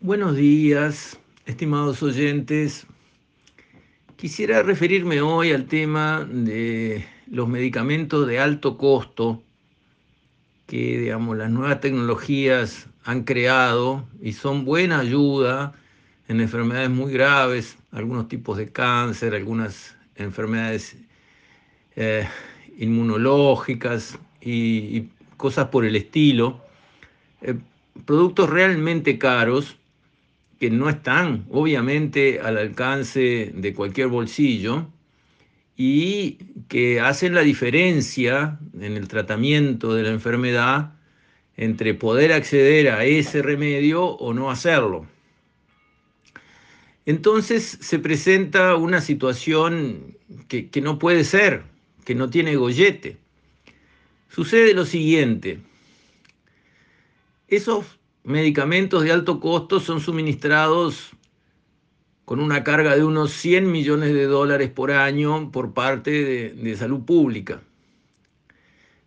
Buenos días, estimados oyentes. Quisiera referirme hoy al tema de los medicamentos de alto costo que, digamos, las nuevas tecnologías han creado y son buena ayuda en enfermedades muy graves, algunos tipos de cáncer, algunas enfermedades eh, inmunológicas y, cosas por el estilo. Eh, productos realmente caros que no están obviamente al alcance de cualquier bolsillo y que hacen la diferencia en el tratamiento de la enfermedad entre poder acceder a ese remedio o no hacerlo. Entonces se presenta una situación que, que no puede ser, que no tiene gollete. Sucede lo siguiente, esos medicamentos de alto costo son suministrados con una carga de unos 100 millones de dólares por año por parte de, de, salud pública.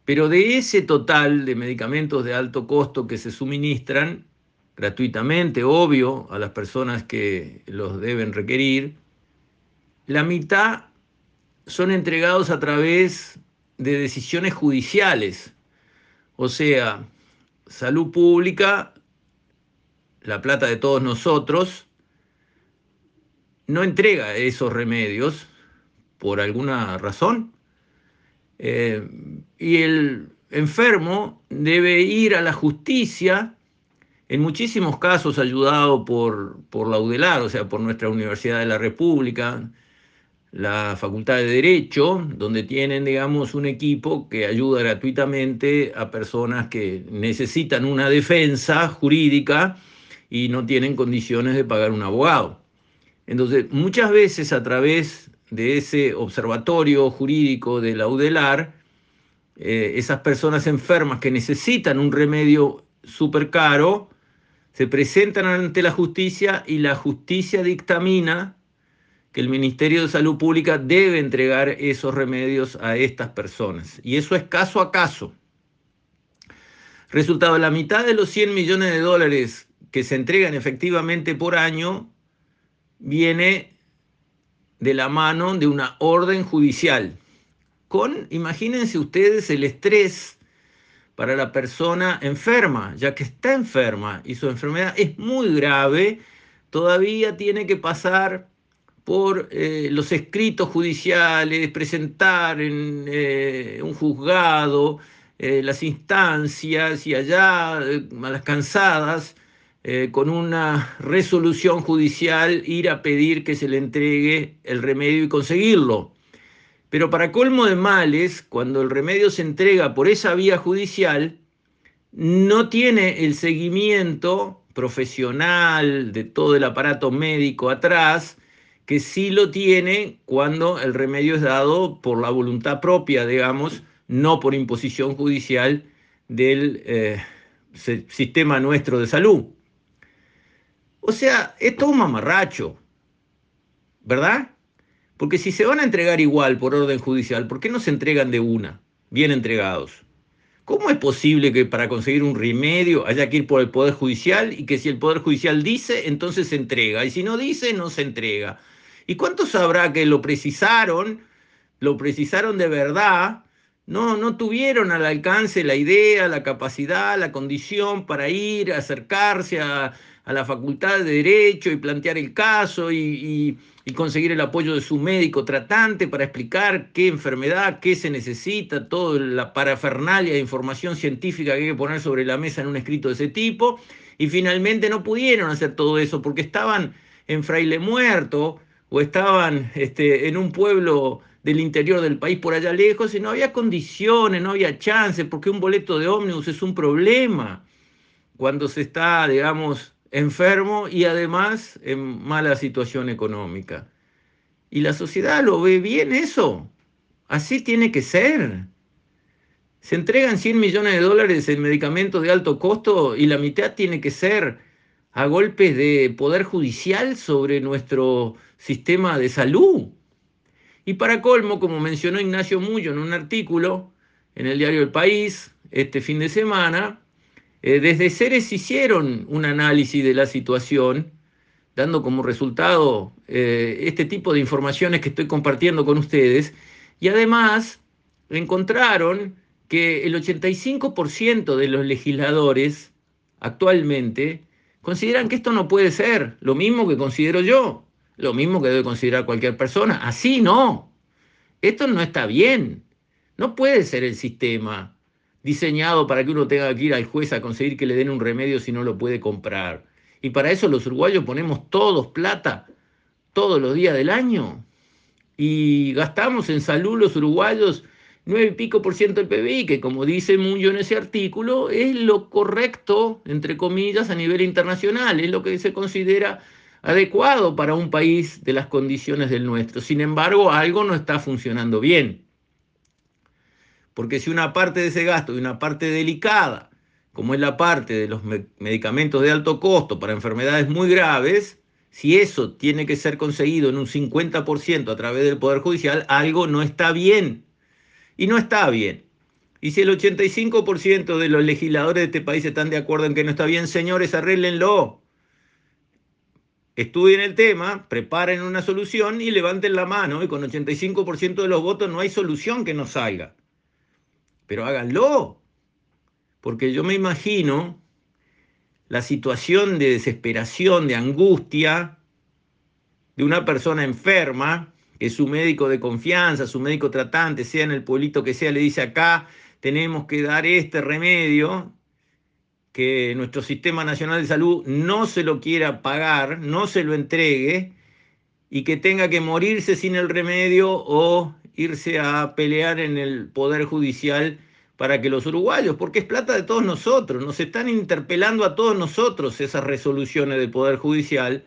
Pero de ese total de medicamentos de alto costo que se suministran gratuitamente, obvio, a las personas que los deben requerir, la mitad son entregados a través de decisiones judiciales. O sea, salud pública la plata de todos nosotros, no entrega esos remedios por alguna razón. Eh, y el enfermo debe ir a la justicia, en muchísimos casos ayudado por, por la UDELAR, o sea, por nuestra Universidad de la República, la Facultad de Derecho, donde tienen, digamos, un equipo que ayuda gratuitamente a personas que necesitan una defensa jurídica y no tienen condiciones de pagar un abogado. Entonces, muchas veces a través de ese observatorio jurídico de la UDELAR, eh, esas personas enfermas que necesitan un remedio súper caro, se presentan ante la justicia y la justicia dictamina que el Ministerio de Salud Pública debe entregar esos remedios a estas personas. Y eso es caso a caso. Resultado, la mitad de los 100 millones de dólares que se entregan efectivamente por año viene de la mano de una orden judicial. Con, imagínense ustedes, el estrés para la persona enferma, ya que está enferma y su enfermedad es muy grave, todavía tiene que pasar por eh, los escritos judiciales, presentar en eh, un juzgado eh, las instancias y allá, a las cansadas, eh, con una resolución judicial ir a pedir que se le entregue el remedio y conseguirlo. Pero para colmo de males, cuando el remedio se entrega por esa vía judicial, no tiene el seguimiento profesional de todo el aparato médico atrás, que sí lo tiene cuando el remedio es dado por la voluntad propia, digamos, no por imposición judicial del eh, sistema nuestro de salud. O sea, es todo un mamarracho, ¿verdad? Porque si se van a entregar igual por orden judicial, ¿por qué no se entregan de una, bien entregados? ¿Cómo es posible que para conseguir un remedio haya que ir por el Poder Judicial y que si el Poder Judicial dice, entonces se entrega? Y si no dice, no se entrega. ¿Y cuántos sabrá que lo precisaron, lo precisaron de verdad, no, no tuvieron al alcance la idea, la capacidad, la condición para ir, acercarse a, a la Facultad de Derecho y plantear el caso y, conseguir el apoyo de su médico tratante para explicar qué enfermedad, qué se necesita, toda la parafernalia de información científica que hay que poner sobre la mesa en un escrito de ese tipo. Y finalmente no pudieron hacer todo eso porque estaban en Fraile Muerto o estaban este, en un pueblo del interior del país por allá lejos y no había condiciones, no había chance, porque un boleto de ómnibus es un problema cuando se está, digamos, enfermo y además en mala situación económica. Y la sociedad lo ve bien eso. Así tiene que ser. Se entregan 100 millones de dólares en medicamentos de alto costo y la mitad tiene que ser a golpes de poder judicial sobre nuestro sistema de salud. Y para colmo, como mencionó Ignacio Mullo en un artículo en el diario El País este fin de semana, Eh, desde Ceres hicieron un análisis de la situación, dando como resultado eh, este tipo de informaciones que estoy compartiendo con ustedes, y además encontraron que el 85% de los legisladores actualmente consideran que esto no puede ser, lo mismo que considero yo, lo mismo que debe considerar cualquier persona. Así no, esto no está bien, no puede ser el sistema diseñado para que uno tenga que ir al juez a conseguir que le den un remedio si no lo puede comprar. Y para eso los uruguayos ponemos todos plata todos los días del año. Y gastamos en salud los uruguayos nueve y pico por ciento del PBI, que como dice Muñoz en ese artículo, es lo correcto, entre comillas, a nivel internacional, es lo que se considera adecuado para un país de las condiciones del nuestro. Sin embargo, algo no está funcionando bien. Porque si una parte de ese gasto y una parte delicada, como es la parte de los medicamentos de alto costo para enfermedades muy graves, si eso tiene que ser conseguido en un 50% a través del Poder Judicial, algo no está bien. Y no está bien. Y si el 85% de los legisladores de este país están de acuerdo en que no está bien, señores, arréglenlo. Estudien el tema, preparen una solución y levanten la mano. Y con 85% de los votos no hay solución que no salga pero háganlo. Porque yo me imagino la situación de desesperación, de angustia de una persona enferma, que su médico de confianza, su médico tratante, sea en el pueblito que sea, le dice acá, tenemos que dar este remedio, que nuestro Sistema Nacional de Salud no se lo quiera pagar, no se lo entregue, y que tenga que morirse sin el remedio o irse a pelear en el Poder Judicial para que los uruguayos, porque es plata de todos nosotros, nos están interpelando a todos nosotros esas resoluciones del Poder Judicial,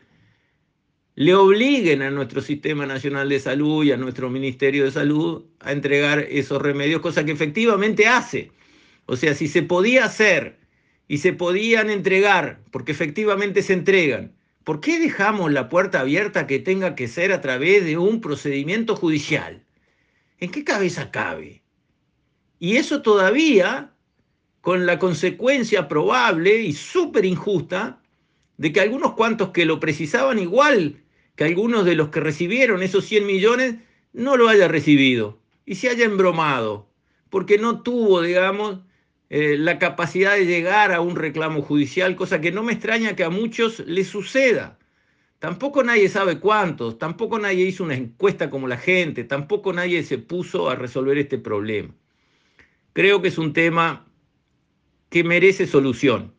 le obliguen a nuestro Sistema Nacional de Salud y a nuestro Ministerio de Salud a entregar esos remedios, cosa que efectivamente hace. O sea, si se podía hacer y se podían entregar, porque efectivamente se entregan, ¿por qué dejamos la puerta abierta que tenga que ser a través de un procedimiento judicial? ¿En qué cabeza cabe? Y eso todavía con la consecuencia probable y súper injusta de que algunos cuantos que lo precisaban igual que algunos de los que recibieron esos 100 millones no lo haya recibido y se haya embromado, porque no tuvo, digamos, eh, la capacidad de llegar a un reclamo judicial, cosa que no me extraña que a muchos les suceda. Tampoco nadie sabe cuántos, tampoco nadie hizo una encuesta como la gente, tampoco nadie se puso a resolver este problema. Creo que es un tema que merece solución,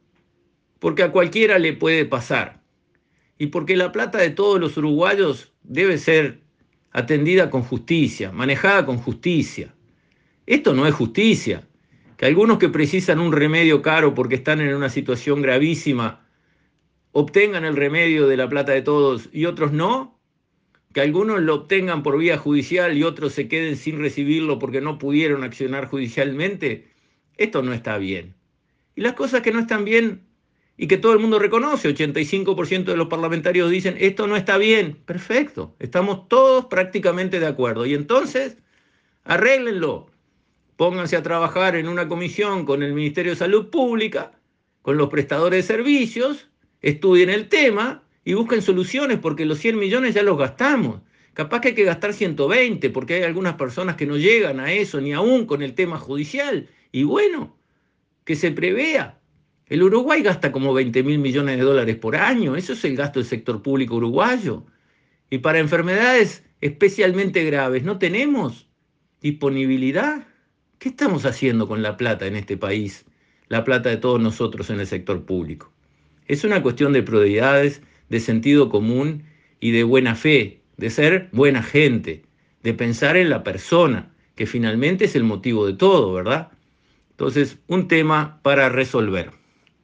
porque a cualquiera le puede pasar, y porque la plata de todos los uruguayos debe ser atendida con justicia, manejada con justicia. Esto no es justicia. Que algunos que precisan un remedio caro porque están en una situación gravísima obtengan el remedio de la plata de todos y otros no, que algunos lo obtengan por vía judicial y otros se queden sin recibirlo porque no pudieron accionar judicialmente, esto no está bien. Y las cosas que no están bien y que todo el mundo reconoce, 85% de los parlamentarios dicen, esto no está bien, perfecto, estamos todos prácticamente de acuerdo. Y entonces, arréglenlo, pónganse a trabajar en una comisión con el Ministerio de Salud Pública, con los prestadores de servicios, estudien el tema y busquen soluciones porque los 100 millones ya los gastamos. Capaz que hay que gastar 120 porque hay algunas personas que no llegan a eso ni aún con el tema judicial. Y bueno, que se prevea. El Uruguay gasta como 20 mil millones de dólares por año. Eso es el gasto del sector público uruguayo. Y para enfermedades especialmente graves, ¿no tenemos disponibilidad? ¿Qué estamos haciendo con la plata en este país? La plata de todos nosotros en el sector público. Es una cuestión de prioridades, de sentido común y de buena fe, de ser buena gente, de pensar en la persona, que finalmente es el motivo de todo, ¿verdad? Entonces, un tema para resolver.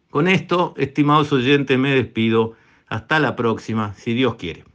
Con esto, estimados oyentes, me despido. Hasta la próxima, si Dios quiere.